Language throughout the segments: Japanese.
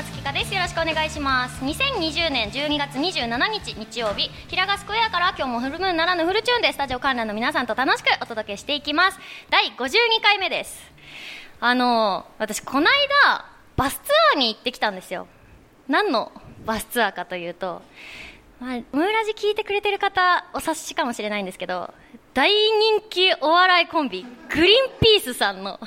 松木香です。よろしくお願いします。2020年12月27日日曜日平賀スクエアから今日もフルムーンならぬフルチューンでスタジオ観覧の皆さんと楽しくお届けしていきます。第52回目です。あの私この間バスツアーに行ってきたんですよ。何のバスツアーかというとまあ、ムーラジ聞いてくれてる方お察しかもしれないんですけど大人気お笑いコンビグリーンピースさんの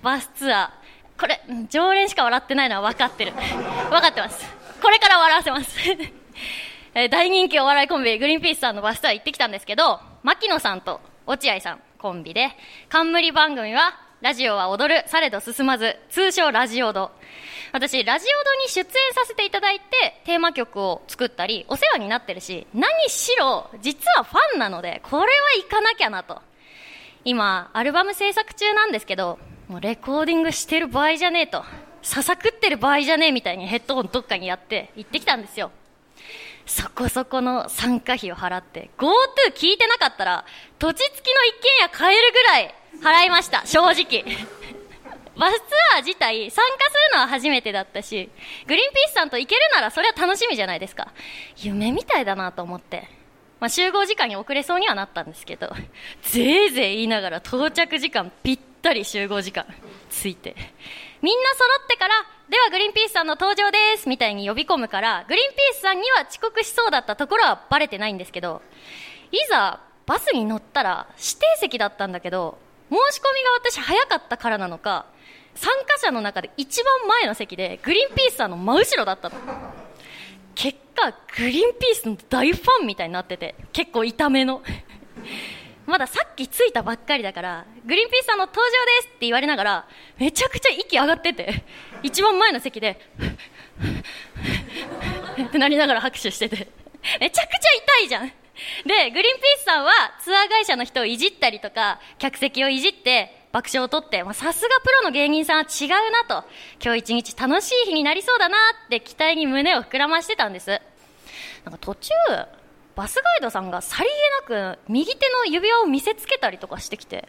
バスツアー。これ常連しか笑ってないのは分かってる分かってますこれから笑わせます え大人気お笑いコンビグリーンピースさんのバスツアー行ってきたんですけど牧野さんと落合さんコンビで冠番組はラジオは踊る、されど進まず、通称ラジオド。私、ラジオドに出演させていただいて、テーマ曲を作ったり、お世話になってるし、何しろ、実はファンなので、これは行かなきゃなと。今、アルバム制作中なんですけど、もうレコーディングしてる場合じゃねえと。ささくってる場合じゃねえみたいにヘッドホンどっかにやって行ってきたんですよ。そこそこの参加費を払って、GoTo 聞いてなかったら、土地付きの一軒家買えるぐらい払いました、正直。バスツアー自体参加するのは初めてだったし、グリーンピースさんと行けるならそれは楽しみじゃないですか。夢みたいだなと思って。まあ、集合時間に遅れそうにはなったんですけど、ぜいぜい言いながら到着時間ぴったり集合時間ついて。みんな揃ってから、ではグリーンピースさんの登場ですみたいに呼び込むから、グリーンピースさんには遅刻しそうだったところはバレてないんですけど、いざバスに乗ったら指定席だったんだけど、申し込みが私早かったからなのか参加者の中で一番前の席でグリーンピースさんの真後ろだったの結果グリーンピースの大ファンみたいになってて結構痛めのまださっき着いたばっかりだからグリーンピースさんの登場ですって言われながらめちゃくちゃ息上がってて一番前の席で ってなりながら拍手しててめちゃくちゃ痛いじゃんで、グリーンピースさんはツアー会社の人をいじったりとか、客席をいじって爆笑を取って、さすがプロの芸人さんは違うなと、今日一日楽しい日になりそうだなって期待に胸を膨らましてたんです。なんか途中、バスガイドさんがさりげなく右手の指輪を見せつけたりとかしてきて、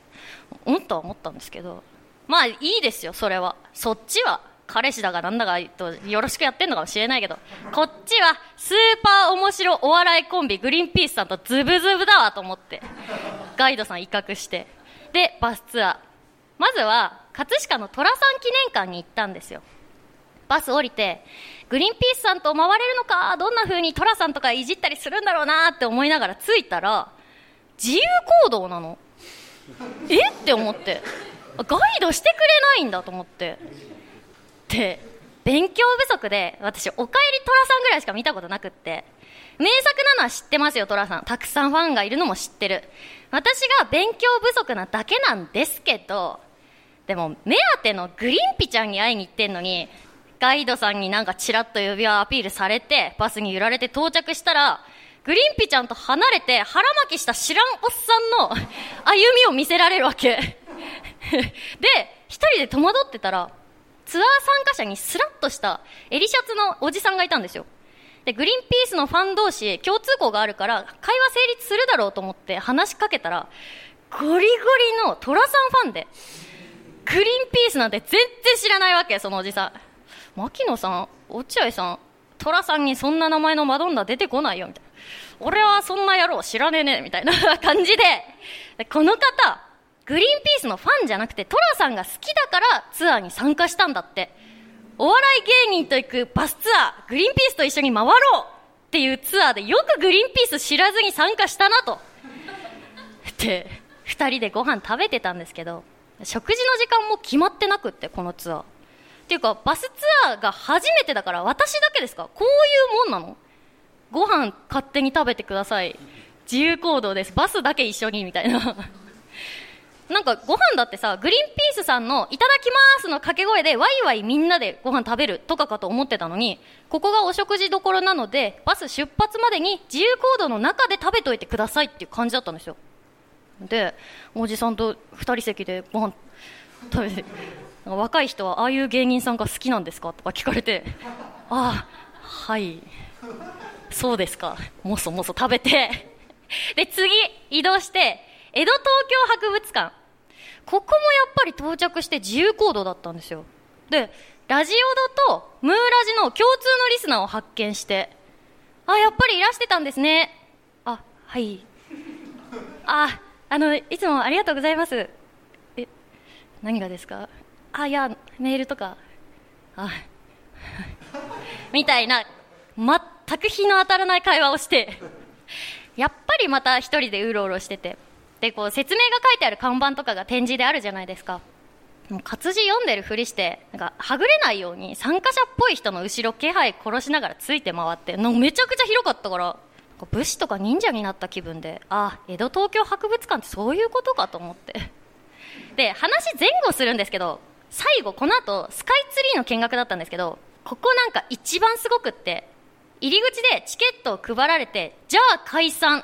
うん？とは思ったんですけど、まあいいですよ、それは。そっちは彼氏だがなんだかとよろしくやってんのかもしれないけど、こっちはスーパー面白お笑いコンビグリーンピースさんとズブズブだわと思って、ガイドさん威嚇して、で、バスツアー。まずは、葛飾の寅さん記念館に行ったんですよ。バス降りて、グリーンピースさんと回れるのか、どんな風に寅さんとかいじったりするんだろうなって思いながら着いたら、自由行動なの。え？って思って。ガイドしてくれないんだと思って。って勉強不足で私「おかえり寅さん」ぐらいしか見たことなくって名作なのは知ってますよ寅さんたくさんファンがいるのも知ってる私が勉強不足なだけなんですけどでも目当てのグリンピちゃんに会いに行ってんのにガイドさんになんかチラッと指輪アピールされてバスに揺られて到着したらグリンピちゃんと離れて腹巻きした知らんおっさんの歩みを見せられるわけ で一人で戸惑ってたらツアー参加者にスラッとした襟シャツのおじさんがいたんですよ。で、グリーンピースのファン同士共通項があるから会話成立するだろうと思って話しかけたら、ゴリゴリのトラさんファンで、グリーンピースなんて全然知らないわけ、そのおじさん。牧野さん、落合さん、トラさんにそんな名前のマドンナ出てこないよ、みたいな。俺はそんな野郎知らねえね、みたいな感じで、この方、グリーンピースのファンじゃなくて、トラさんが好きだからツアーに参加したんだって。お笑い芸人と行くバスツアー、グリーンピースと一緒に回ろうっていうツアーでよくグリーンピース知らずに参加したなと。で、二人でご飯食べてたんですけど、食事の時間も決まってなくって、このツアー。ていうか、バスツアーが初めてだから私だけですか？こういうもんなの？ご飯勝手に食べてください。自由行動です。バスだけ一緒に、みたいな。なんかご飯だってさ、グリーンピースさんのいただきますの掛け声でワイワイみんなでご飯食べるとかかと思ってたのに、ここがお食事どころなので、バス出発までに自由行動の中で食べといてくださいっていう感じだったんですよ。で、おじさんと二人席でご飯食べて、若い人はああいう芸人さんが好きなんですかとか聞かれて、ああ、はい、そうですか、もそもそ食べて、で、次、移動して、江戸東京博物館。ここもやっぱり到着して自由行動だったんですよ。でラジオドとムーラジの共通のリスナーを発見してあやっぱりいらしてたんですね。あはい。ああのいつもありがとうございます。え何がですか？あいやメールとか。あ みたいな。全く日の当たらない会話をして。やっぱりまた一人でうろうろしてて。でこう説明が書いてある看板とかが展示であるじゃないですか。もう活字読んでるふりしてなんかはぐれないように参加者っぽい人の後ろ気配殺しながらついて回ってなんかめちゃくちゃ広かったから武士とか忍者になった気分であ江戸東京博物館ってそういうことかと思って。で話前後するんですけど最後この後スカイツリーの見学だったんですけどここなんか一番すごくって入り口でチケットを配られてじゃあ解散。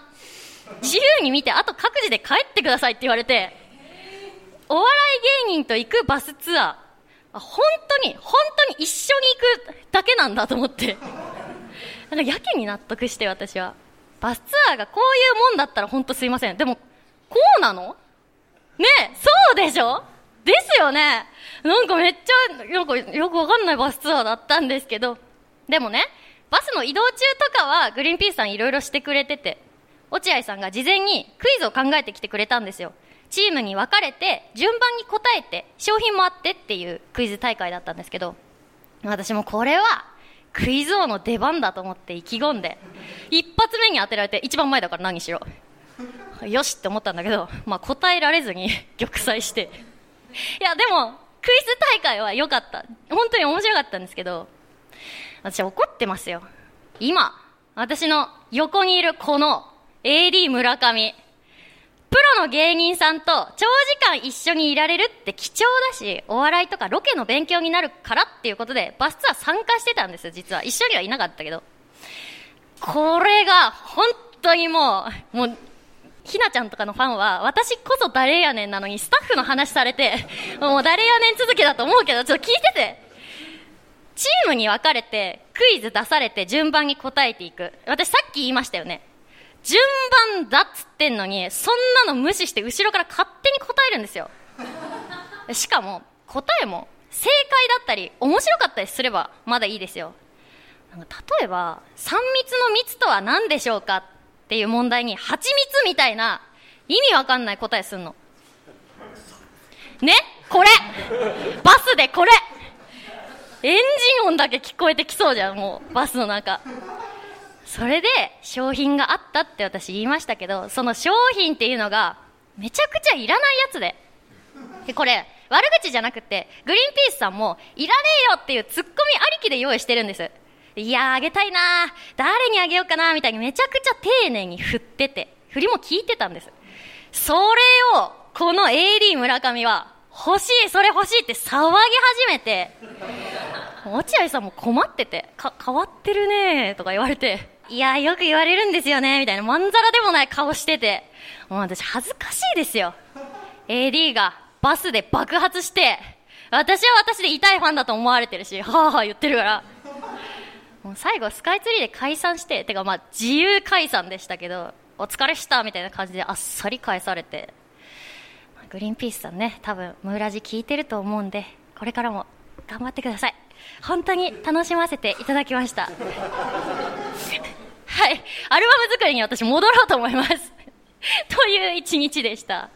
自由に見てあと各自で帰ってくださいって言われてお笑い芸人と行くバスツアー。あ本当に本当に一緒に行くだけなんだと思って。なんかやけに納得して私は。バスツアーがこういうもんだったら本当すいません。でもこうなの？ねえそうでしょ？ですよね。なんかめっちゃなんかよくわかんないバスツアーだったんですけど。でもねバスの移動中とかはグリーンピースさんいろいろしてくれてて落合さんが事前にクイズを考えてきてくれたんですよ。チームに分かれて順番に答えて商品もあってっていうクイズ大会だったんですけど私もこれはクイズ王の出番だと思って意気込んで一発目に当てられて一番前だから何しろ。よしって思ったんだけど、まあ、答えられずに玉砕していやでもクイズ大会は良かった本当に面白かったんですけど私怒ってますよ今私の横にいるこの AD 村上プロの芸人さんと長時間一緒にいられるって貴重だし、お笑いとかロケの勉強になるからっていうことで、バスツアー参加してたんですよ、実は。一緒にはいなかったけど。これが、本当にもう、もう、ひなちゃんとかのファンは、私こそ誰やねんなのに、スタッフの話されて、もう誰やねん続きだと思うけど、ちょっと聞いてて。チームに分かれて、クイズ出されて順番に答えていく。私さっき言いましたよね。順番だっつってんのに、そんなの無視して後ろから勝手に答えるんですよ。しかも、答えも正解だったり、面白かったりすればまだいいですよ。例えば、3密の密とは何でしょうかっていう問題に、蜂蜜みたいな意味わかんない答えすんの。ね？これ。バスでこれ。エンジン音だけ聞こえてきそうじゃん、もう、バスの中。それで商品があったって私言いましたけどその商品っていうのがめちゃくちゃいらないやつで。でこれ悪口じゃなくてグリーンピースさんもいらねえよっていうツッコミありきで用意してるんです。いやあげたいな誰にあげようかなみたいにめちゃくちゃ丁寧に振ってて振りも聞いてたんですそれをこの AD 村上は欲しいそれ欲しいって騒ぎ始めて落合さんも困っててか変わってるねとか言われていや、よく言われるんですよね、みたいな、まんざらでもない顔してて、もう私恥ずかしいですよ。AD がバスで爆発して、私は私で痛いファンだと思われてるし、はぁはぁ言ってるから。もう最後スカイツリーで解散して、てかまあ自由解散でしたけど、お疲れしたみたいな感じであっさり返されて、グリーンピースさんね、多分ムーラジ聞いてると思うんで、これからも頑張ってください。本当に楽しませていただきました。はい。アルバム作りに私戻ろうと思います。という一日でした。は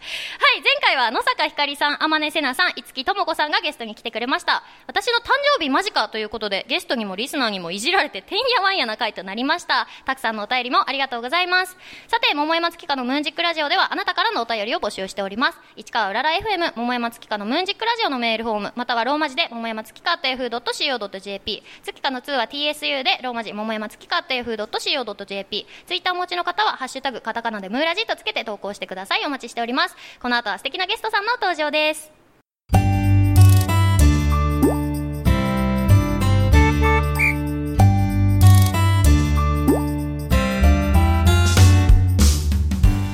い、前回は野坂ひかりさん、天音せなさん、五木智子さんがゲストに来てくれました。私の誕生日間近ということで、ゲストにもリスナーにもいじられて、てんやわんやな回となりました。たくさんのお便りもありがとうございます。さて、桃山月花のムーンジックラジオでは、あなたからのお便りを募集しております。市川うらら FM、桃山月花のムーンジックラジオのメールフォーム、またはローマ字で、桃山月花 .yahoo.co.jp、月花の2は TSU で、ローマ字、桃山月花 .yahoo.co.jp、ツイッターお持ちの方は、ハッシュタグ、カタカナでムーラジとつけて投稿してください。お待ちしております。この後は素敵なゲストさんの登場です。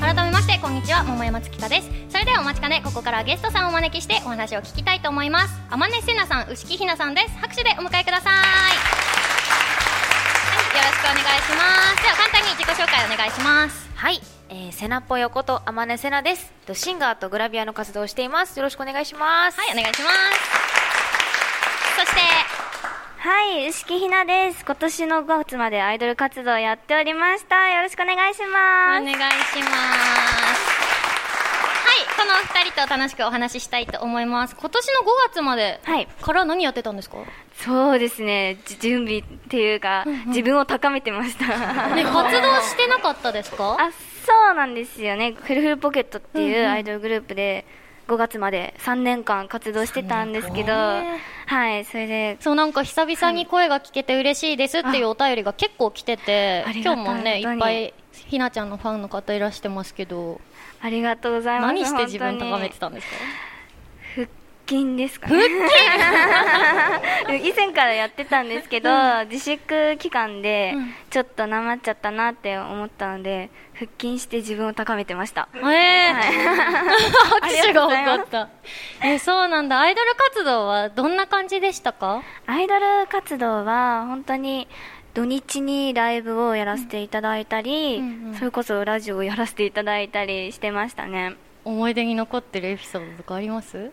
改めましてこんにちは。桃山月花です。それではお待ちかね。ここからゲストさんをお招きしてお話を聞きたいと思います。天音せなさん牛木ひなさんです。拍手でお迎えください。はいよろしくお願いします。では簡単に自己紹介お願いします。はいえー、セナぽよこと天音セナです。シンガーとグラビアの活動をしています。よろしくお願いします。はいお願いします。そしてはい、牛木ひなです。今年の5月までアイドル活動やっておりました。よろしくお願いしおます。願いします。はいこの二人と楽しくお話ししたいと思います。今年の5月まではい。から何やってたんですか、そうですね、じ準備っていうか、自分を高めてました。ね、活動してなかったですか？あ、そうなんですよね。フルフルポケットっていうアイドルグループで、5月まで3年間活動してたんですけど、はい、それで、そうなんか久々に声が聞けて嬉しいですっていうお便りが結構来てて今日もねいっぱいひなちゃんのファンの方いらしてますけど。ありがとうございます。何して自分高めてたたんですか？腹筋ですかね。以前からやってたんですけど、自粛期間でうん。ちょっとなまっちゃったなって思ったので、腹筋して自分を高めてました。ええ 拍手が多かった。えそうなんだ。アイドル活動はどんな感じでしたか？アイドル活動は本当に土日にライブをやらせていただいたり、うんうんうん。それこそラジオをやらせていただいたりしてましたね。思い出に残ってるエピソードとかあります？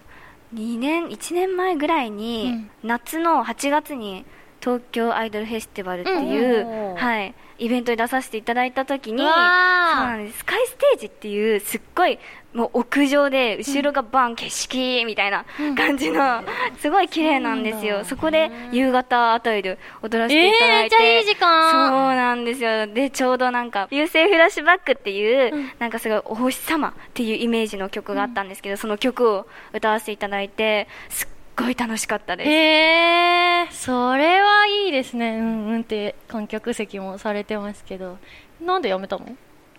2年、1年前ぐらいに、夏の8月に東京アイドルフェスティバルっていう、うんうんはい、イベントに出させていただいた時に、そうなんです。スカイステージっていう、すっごい、もう屋上で、後ろがバン、景色みたいな感じの、すごい綺麗なんですよ。そこで、夕方あたりで踊らせていただいて。えーめっちゃいい時間。そうなんですよ。で、ちょうどなんか、流星フラッシュバックっていう、なんかすごいお星様っていうイメージの曲があったんですけど、その曲を歌わせていただいて、すっごい楽しかったです。へえそれはいいですね。うんうんって観客席もされてますけど。なんでやめたの？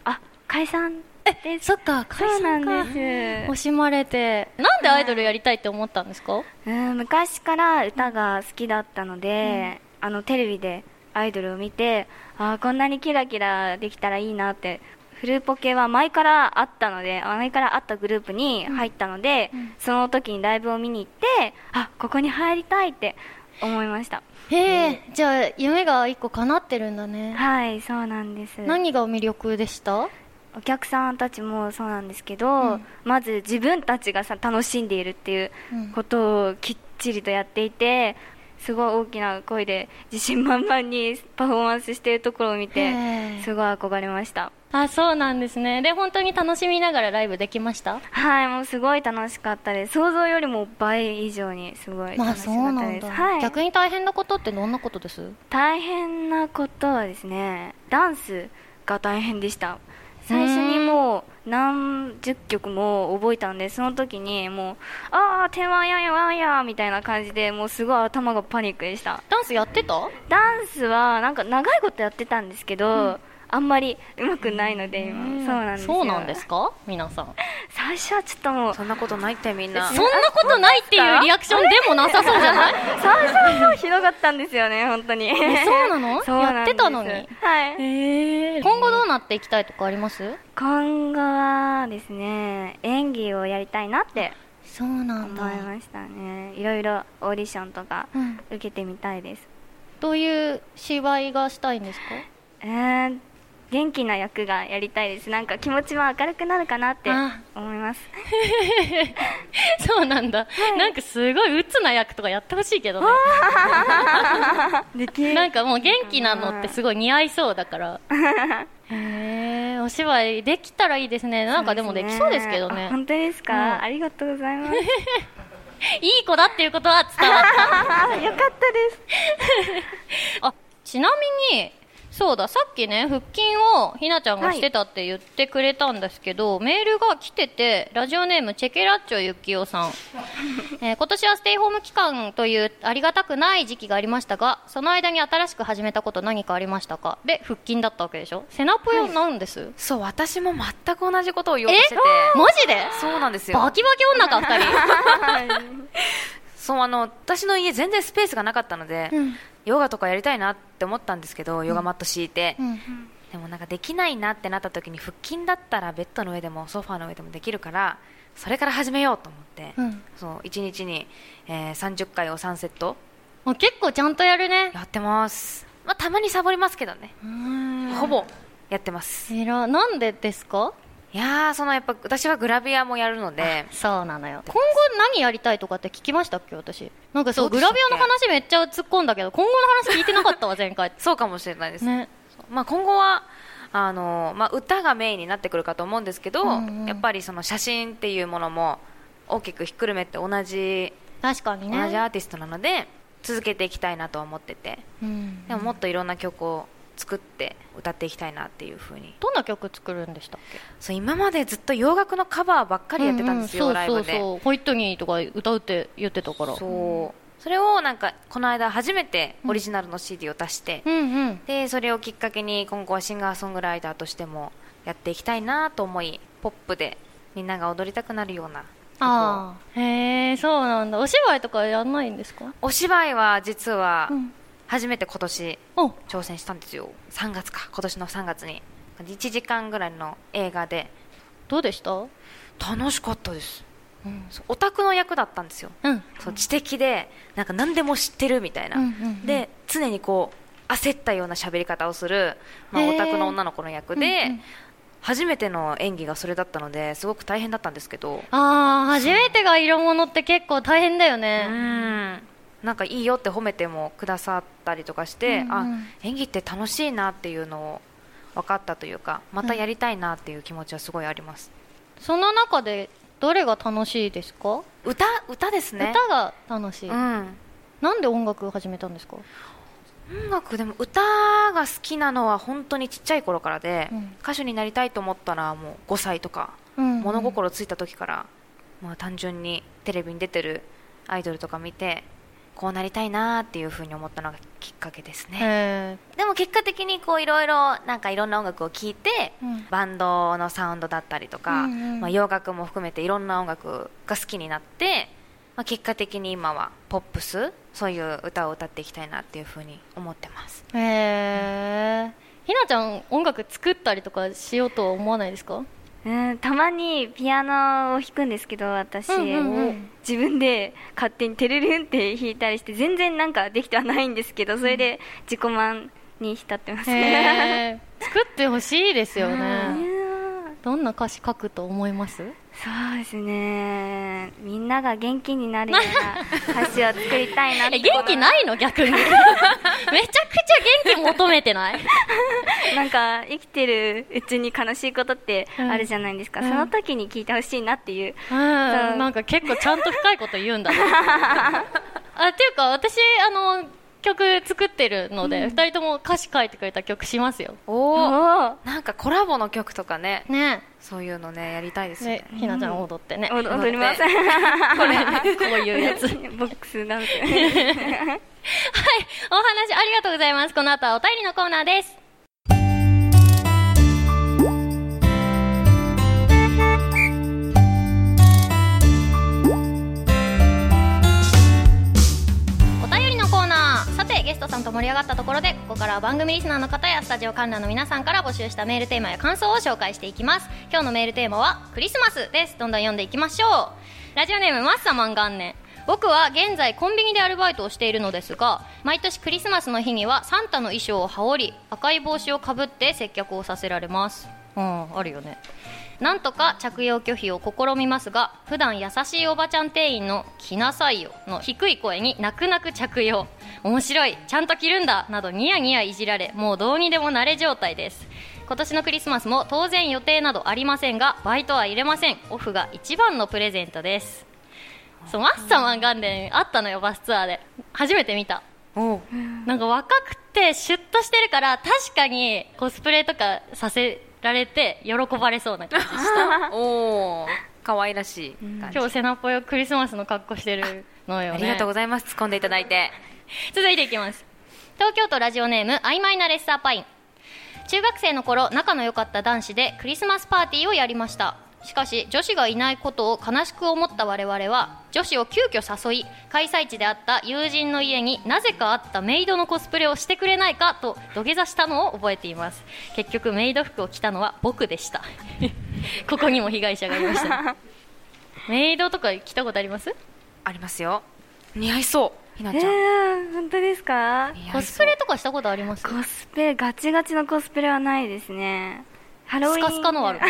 あ、解散です。そっか解そうなんです。惜しまれて。なんでアイドルやりたいって思ったんですか？うん。昔から歌が好きだったので、あのテレビでアイドルを見てあーこんなにキラキラできたらいいなってフルポケは前からあったのであ前からあったグループに入ったので、その時にライブを見に行ってあここに入りたいって思いました。へえじゃあ夢が一個叶ってるんだね。はいそうなんです。何が魅力でした？お客さんたちもそうなんですけど、うん。まず自分たちがさ楽しんでいるっていううんことをきっちりとやっていてすごい大きな声で自信満々にパフォーマンスしているところを見へてーすごい憧れました。あそうなんですね。で本当に楽しみながらライブできました？はいもうすごい楽しかったです。想像よりも倍以上にすごいまあ楽しかったです、はい、逆に大変なことってどんなことです？大変なことはですねダンスが大変でした最初にもう何十曲も覚えたんでその時にもうああ手間ややわんやみたいな感じでもうすごい頭がパニックでした。ダンスやってた？ダンスはなんか長いことやってたんですけど、あんまり上手くないので今。そうなんですよ。そうなんですか？皆さん。最初はちょっともうそんなことないってみんな。そんなことないっていうリアクションでもなさそうじゃない？最初はひどかったんですよね本当に。そうなの？やってたのに。はい。へ今後どうなっていきたいとかあります？今後はですね演技をやりたいなってそうな思いましたね。いろいろオーディションとかうん。受けてみたいです。どういう芝居がしたいんですか？えー、元気な役がやりたいです。なんか気持ちも明るくなるかなってあ。思います。そうなんだ、なんかすごい鬱な役とかやってほしいけどね。でき なんかもう元気なのってすごい似合いそうだから。へえお芝居できたらいいですね。なんかでもできそうですけどね。あ本当ですか、うんありがとうございます。いい子だっていうことは伝わった。あよかったです。あちなみにそうださっきね腹筋をひなちゃんがしてたって言ってくれたんですけど、メールが来ててラジオネームチェケラッチョゆきおさん、えー今年はステイホーム期間というありがたくない時期がありましたがその間に新しく始めたこと何かありましたか？で腹筋だったわけでしょ？セナポヨなんです、そう私も全く同じことを言おうとしてて。マジで？そうなんですよ。バキバキ女か二人。そうあの私の家全然スペースがなかったので、うんヨガとかやりたいなって思ったんですけど、ヨガマット敷いて、うん。でもなんかできないなってなった時に腹筋だったらベッドの上でもソファーの上でもできるからそれから始めようと思って、うん。そう1日に、えー30回を3セット。あ結構ちゃんとやるね。やってます、まあ、たまにサボりますけどね。ほぼやってます。なんでですか？いやーそのやっぱ私はグラビアもやるので。そうなのよ。今後何やりたいとかって聞きましたっけ？私。なんかそうグラビアの話めっちゃ突っ込んだけど今後の話聞いてなかったわ前回。そうかもしれないです、ね。まあ、今後はあの、まあ、歌がメインになってくるかと思うんですけど、うんうんやっぱりその写真っていうものも大きくひっくるめて同じ確かにね。同じアーティストなので続けていきたいなとは思ってて。うん。でももっといろんな曲を作って歌っていきたいなっていうふうに。どんな曲作るんでしたっけ？そう今までずっと洋楽のカバーばっかりやってたんですよ、ううライブで。そうホイットニーとか歌うって言ってたから。そう。それをなんかこの間初めてオリジナルの CD を出して、うんうん。でそれをきっかけに今後はシンガーソングライターとしてもやっていきたいなと思いポップでみんなが踊りたくなるようなあへえそうなんだ。お芝居とかやんないんですか？お芝居は実はうん初めて今年お挑戦したんですよ。3月か。今年の3月に。1時間ぐらいの映画で。どうでした？楽しかったです。うん。オタクの役だったんですよ。うん。そう知的でなんか何でも知ってるみたいな、うんうんうん。で常にこう焦ったような喋り方をする、まあ、オタクの女の子の役で、うんうん。初めての演技がそれだったのですごく大変だったんですけど。ああ初めてが色物って結構大変だようねんなんかいいよって褒めてもくださったりとかして、うんうん。あ演技って楽しいなっていうのを分かったというかまたやりたいなっていう気持ちはすごいあります、その中でどれが楽しいですか？歌歌ですね。歌が楽しい。うん。なんで音楽を始めたんですか？音楽でも歌が好きなのは本当にちっちゃい頃からで、うん。歌手になりたいと思ったらもう5歳とか、うん物心ついた時から、まあ、単純にテレビに出てるアイドルとか見てこうなりたいなっていうふうに思ったのがきっかけですね。へでも結果的にこういろいろなんかいろんな音楽を聴いて、うん。バンドのサウンドだったりとか、うんうん。まあ、洋楽も含めていろんな音楽が好きになって、まあ、結果的に今はポップスそういう歌を歌っていきたいなっていうふうに思ってます。えへえひなちゃん音楽作ったりとかしようとは思わないですか？うんたまにピアノを弾くんですけど私、自分で勝手にテレルンって弾いたりして全然なんかできてはないんですけどそれで自己満に浸ってます、へえ作ってほしいですよね。うんどんな歌詞書くと思います？そうですね。みんなが元気になるような歌詞を作りたいなって え元気ないの？逆に。めちゃくちゃ元気求めてない？なんか生きてるうちに悲しいことってあるじゃないですか、うん。その時に聞いてほしいなっていう、うん。なんか結構ちゃんと深いこと言うんだねあっていうか私あの曲作ってるので、二人とも歌詞書いてくれた曲しますよ。おおおなんかコラボの曲とかね。ね。そういうのねやりたいですよね。ねひなちゃん踊ってね、お踊ります踊これこういうやつ。はいボックスダンスお話ありがとうございます。この後はお便りのコーナーですゲストさんと盛り上がったところでここからは番組リスナーの方やスタジオ観覧の皆さんから募集したメールテーマや感想を紹介していきます。今日のメールテーマはクリスマスです。どんどん読んでいきましょう。ラジオネームマッサマン元年僕は現在コンビニでアルバイトをしているのですが毎年クリスマスの日にはサンタの衣装を羽織り赤い帽子をかぶって接客をさせられます。うんあるよね。なんとか着用拒否を試みますが普段優しいおばちゃん店員の「着なさいよ」の低い声に泣く泣く着用。面白い。ちゃんと着るんだ。などニヤニヤいじられ。もうどうにでも慣れ状態です。今年のクリスマスも当然予定などありませんがバイトは入れませんオフが一番のプレゼントです。そうマッサマン元年あったのよバスツアーで。初めて見た。おなんか若くてシュッとしてるから確かにコスプレとかさせられて喜ばれそうな感じした。おー。可愛らしい感じ、今日セナポヨクリスマスの格好してるのよね。ありがとうございます。突っ込んでいただいて。続いていきます。東京都ラジオネーム曖昧なレッサーパイン。中学生の頃仲の良かった男子でクリスマスパーティーをやりましたしかし女子がいないことを悲しく思った我々は女子を急遽誘い開催地であった友人の家になぜかあったメイドのコスプレをしてくれないかと土下座したのを覚えています。結局メイド服を着たのは僕でした。ここにも被害者がいました。メイドとか着たことあります？ありますよ。似合いそう。ひなえちゃん、ー、本当ですか？コスプレとかしたことあります？コスプレガチガチのコスプレはないですねハロウィンスカスカのある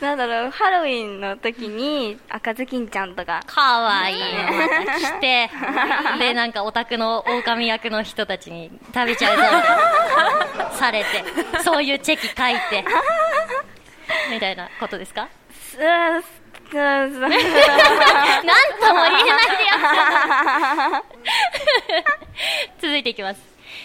なんだろうハロウィンの時に赤ずきんちゃんとか。かわいい。のまた来て。でなんかオタクの狼役の人たちに食べちゃうぞ。されて。そういうチェキ書いて。みたいなことですか？なんとも言えないでやつ続いていきます。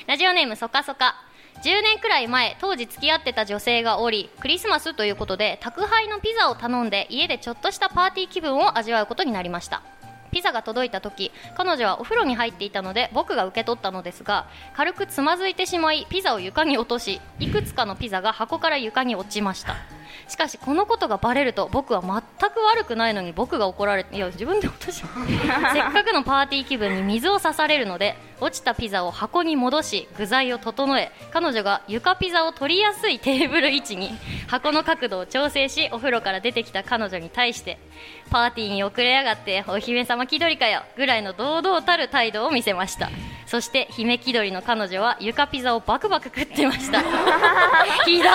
ラジオネームそかそか10年くらい前当時付き合ってた女性がおりクリスマスということで宅配のピザを頼んで家でちょっとしたパーティー気分を味わうことになりました。ピザが届いた時彼女はお風呂に入っていたので僕が受け取ったのですが軽くつまずいてしまいピザを床に落としいくつかのピザが箱から床に落ちました。しかしこのことがバレると僕は全く悪くないのに僕が怒られていや自分で落としせっかくのパーティー気分に水を差されるので落ちたピザを箱に戻し具材を整え彼女が床ピザを取りやすいテーブル位置に箱の角度を調整しお風呂から出てきた彼女に対してパーティーに遅れやがってお姫様気取りかよぐらいの堂々たる態度を見せました。そして姫気取りの彼女は床ピザをバクバク食ってました。ひどい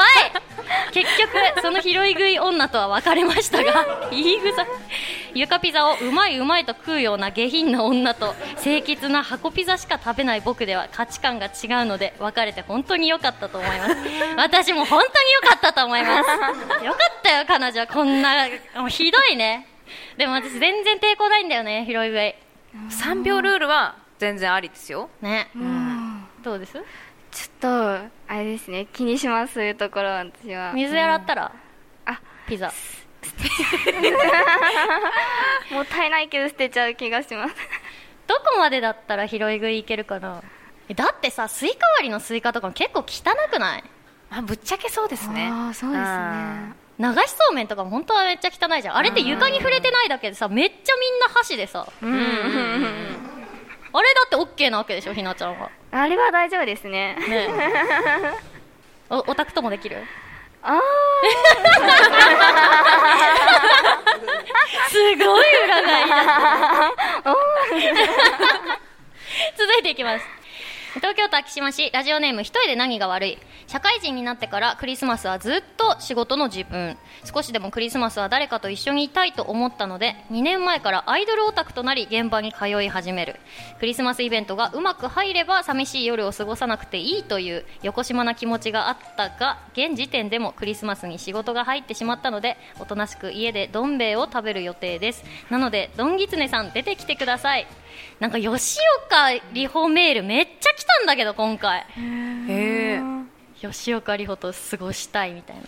結局その拾い食い女とは別れましたが言い草床ピザをうまいうまいと食うような下品な女と清潔な箱ピザしか食べない僕では価値観が違うので別れて本当に良かったと思います。私も本当に良かったと思います。よかったよ彼女。こんなもうひどいね。でも私全然抵抗ないんだよね拾い食い。3秒ルールは全然ありですよ。ね。うん。どうです？ちょっとあれですね気にしますそういうところ私は。水洗ったら？あピザ。もったいないけど捨てちゃう気がします。どこまでだったら拾い食いいけるかな？えだってさスイカ割りのスイカとかも結構汚くない？まあぶっちゃけそうですね。ああそうですね。流しそうめんとかも本当はめっちゃ汚いじゃん。あれって床に触れてないだけでさめっちゃみんな箸でさ。うんうんうん。うんあれだって OK なわけでしょひなちゃんは。あれは大丈夫ですね。ね おオタクともできる？あ すごい裏返りだ続いていきます東京都昭島市ラジオネーム一人で何が悪い。社会人になってからクリスマスはずっと仕事の自分。少しでもクリスマスは誰かと一緒にいたいと思ったので2年前からアイドルオタクとなり現場に通い始める。クリスマスイベントがうまく入れば寂しい夜を過ごさなくていいという横島な気持ちがあったが現時点でもクリスマスに仕事が入ってしまったのでおとなしく家でどん兵衛を食べる予定です。なのでどんぎつねさん出てきてください。なんか吉岡里帆メールめっちゃ来たんだけど今回。へえ吉岡里帆と過ごしたいみたいな。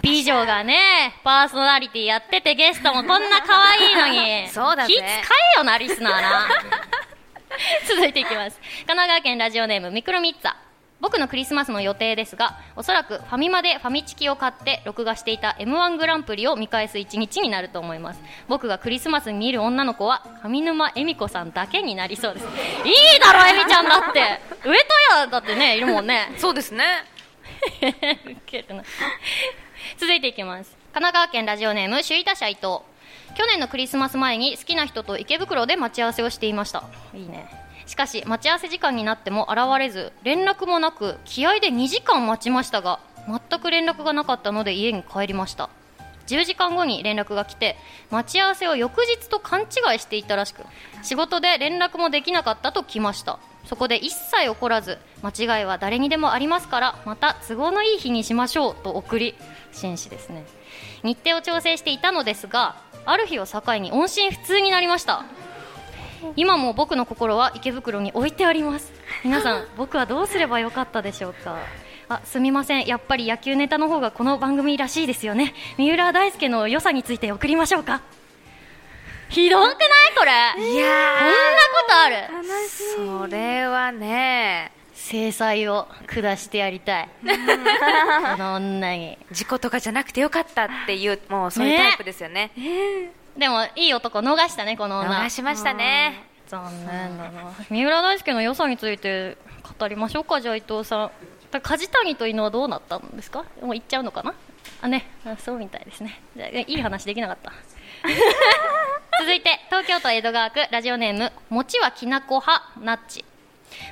美女がねパーソナリティやっててゲストもこんな可愛いのに。そうだぜ。気使えよなリスナーな。続いていきます。神奈川県ラジオネームミクロミッツァ僕のクリスマスの予定ですがおそらくファミマでファミチキを買って録画していた m 1グランプリを見返す一日になると思います。僕がクリスマスに見る女の子は上沼恵美子さんだけになりそうです。いいだろ恵美ちゃんだって。上戸彩だってねいるもんね。そうですね。続いていきます。神奈川県ラジオネーム首位打者伊藤。去年のクリスマス前に好きな人と池袋で待ち合わせをしていました。いいねしかし待ち合わせ時間になっても現れず連絡もなく気合で2時間待ちましたが全く連絡がなかったので家に帰りました。10時間後に連絡が来て待ち合わせを翌日と勘違いしていたらしく仕事で連絡もできなかったと来ました。そこで一切怒らず間違いは誰にでもありますからまた都合のいい日にしましょうと送り紳士ですね。日程を調整していたのですがある日を境に音信不通になりました。今も僕の心は池袋に置いてあります。皆さん僕はどうすればよかったでしょうか？あすみません。やっぱり野球ネタの方がこの番組らしいですよね。三浦大輔の良さについて送りましょうか。ひどくない？これ。いやこんなことある。ーそれはね。制裁を下してやりたい。この女に。事故とかじゃなくてよかったっていうもうそういうタイプですよねでもいい男逃したねこの女。逃しましたね。残念だな。三浦大輔の良さについて語りましょうかじゃあ伊藤さん。だ梶谷と犬はどうなったんですか？もう行っちゃうのかな？あね。あそうみたいですね。じゃあいい話できなかった。続いて東京都江戸川区。ラジオネーム餅はきなこ派ナッチ。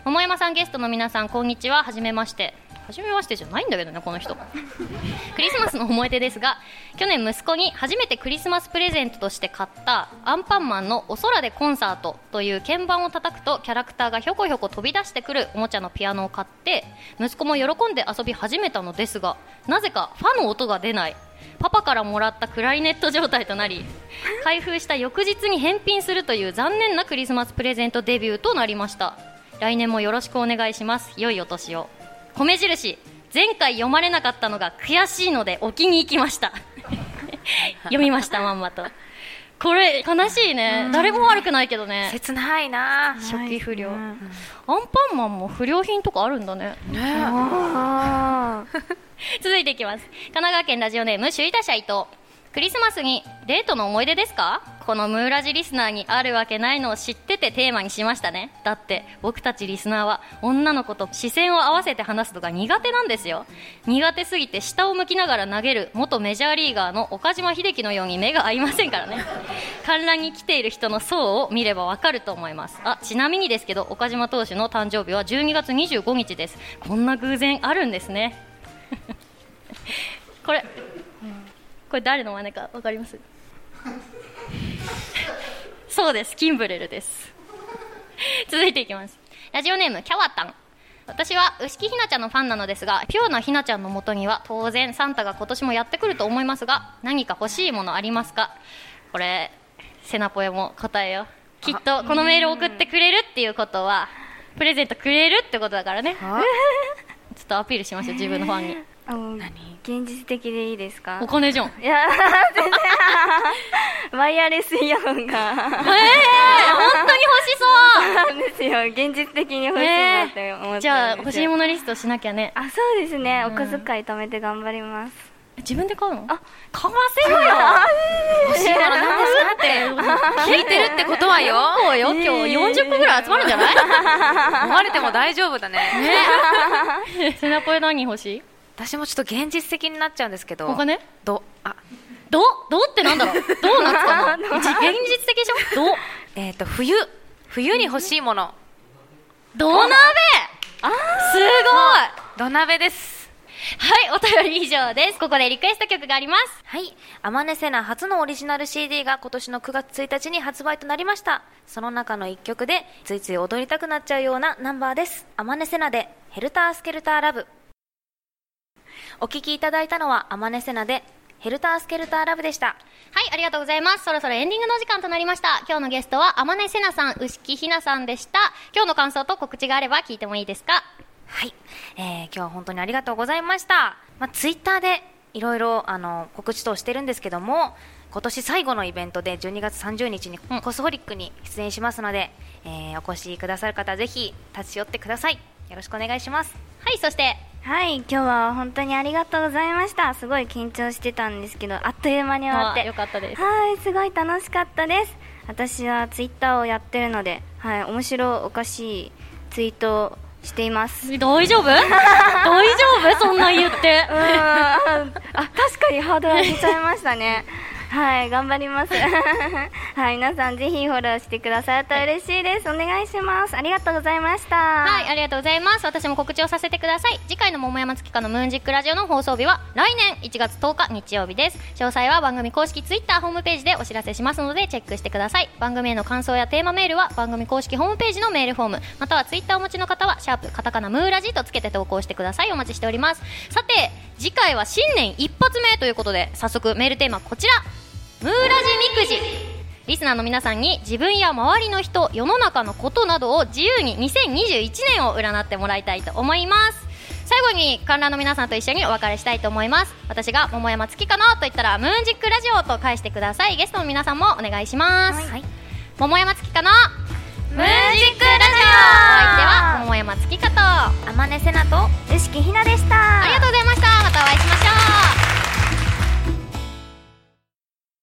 桃山さんゲストの皆さんこんにちは。はじめまして初めましてじゃないんだけどねこの人。クリスマスの思い出ですが去年息子に初めてクリスマスプレゼントとして買ったアンパンマンのお空でコンサートという鍵盤を叩くとキャラクターがひょこひょこ飛び出してくるおもちゃのピアノを買って息子も喜んで遊び始めたのですがなぜかファの音が出ない。パパからもらったクラリネット状態となり開封した翌日に返品するという残念なクリスマスプレゼントデビューとなりました。来年もよろしくお願いします。良いお年を。米印。前回読まれなかったのが悔しいので置きに行きました。読みましたまんまと。これ悲しいね。誰も悪くないけどね。切ないな。初期不良、うん。アンパンマンも不良品とかあるんだね。あ 続いていきます。神奈川県ラジオネーム首位打者伊藤クリスマスにデートの思い出ですか？このムーラジリスナーにあるわけないのを知っててテーマにしましたね。だって僕たちリスナーは女の子と視線を合わせて話すのが苦手なんですよ。苦手すぎて下を向きながら投げる元メジャーリーガーの岡島秀樹のように目が合いませんからね。観覧に来ている人の層を見ればわかると思います。あちなみにですけど岡島投手の誕生日は12月25日です。こんな偶然あるんですね。これ、これ誰の真似かわかります？そうです。キンブレルです。続いていきます。ラジオネームキャワタン。私は牛木ひなちゃんのファンなのですがピュアなひなちゃんのもとには当然サンタが今年もやってくると思いますが何か欲しいものありますか？これセナポエも答えよきっとこのメールを送ってくれるっていうことはプレゼントくれるってことだからね。あ ちょっとアピールしましょう自分のファンにあの現実的でいいですか？お金じゃん。いや全然。ワイヤレスイヤホンが。ええ本当に欲しそう。なんですよ。現実的に欲しいなって思ってるんですよ。じゃあ欲しいものリストしなきゃね。あそうですね、うん。お小遣い貯めて頑張ります。自分で買うの？あ。買わせろよ。欲しいものなんですかって。聞いてるってことはよ。そうよ今日40個ぐらい集まるんじゃない？思われても大丈夫だね。ね。セナポエ何欲しい？私もちょっと現実的になっちゃうんですけどお金どあ。どどうってなんだろう？どうなんつか な現実的でしょどえっ、と冬。冬に欲しいもの。土鍋あすごい！土鍋です。はいお便り以上です。ここでリクエスト曲があります。はい。アマネセナ初のオリジナル CD が今年の9月1日に発売となりました。その中の一曲で、ついつい踊りたくなっちゃうようなナンバーです。アマネセナで、ヘルタースケルターラブ。お聴きいただいたのは、アマネセナで、ヘルタースケルターラブでした。はい、ありがとうございます。そろそろエンディングの時間となりました。今日のゲストは、天音せなさん、牛木ひなさんでした。今日の感想と告知があれば聞いてもいいですか？はい。えー、今日は本当にありがとうございました。まあ、ツイッターでいろいろあの告知等してるんですけども、今年最後のイベントで12月30日にうんコスホリックに出演しますので、えーお越しくださる方はぜひ立ち寄ってください。よろしくお願いします。はい、そして、はい今日は本当にありがとうございました。すごい緊張してたんですけどあっという間に終わって。あよかったです。はいすごい楽しかったです。私はツイッターをやってるのではい面白おかしいツイートをしています。大丈夫？大丈夫？そんなん言って。う。んあ確かにハードル上げちゃいましたねはい頑張ります はい皆さんぜひフォローしてくださると嬉しいですお願いしますありがとうございましたはい、ありがとうございます。私も告知をさせてください。次回の桃山月花のムーンジックラジオの放送日は来年1月10日日曜日です。詳細は番組公式ツイッターホームページでお知らせしますのでチェックしてください。番組への感想やテーマメールは番組公式ホームページのメールフォーム、またはツイッターお持ちの方はシャープカタカナムーラジとつけて投稿してください。お待ちしております。さて、次回は新年一発目ということで、早速メールテーマこちら。ムーラジみくじリスナーの皆さんに自分や周りの人世の中のことなどを自由に2021年を占ってもらいたいと思います。最後に観覧の皆さんと一緒にお別れしたいと思います。私が桃山月かなと言ったらムーンジックラジオと返してください。ゲストの皆さんもお願いします、はい、桃山月かな？ムーンジックラジオ。お相手は桃山月かと。天音瀬名と牛木ひなでした。ありがとうございました。またお会いしましょう。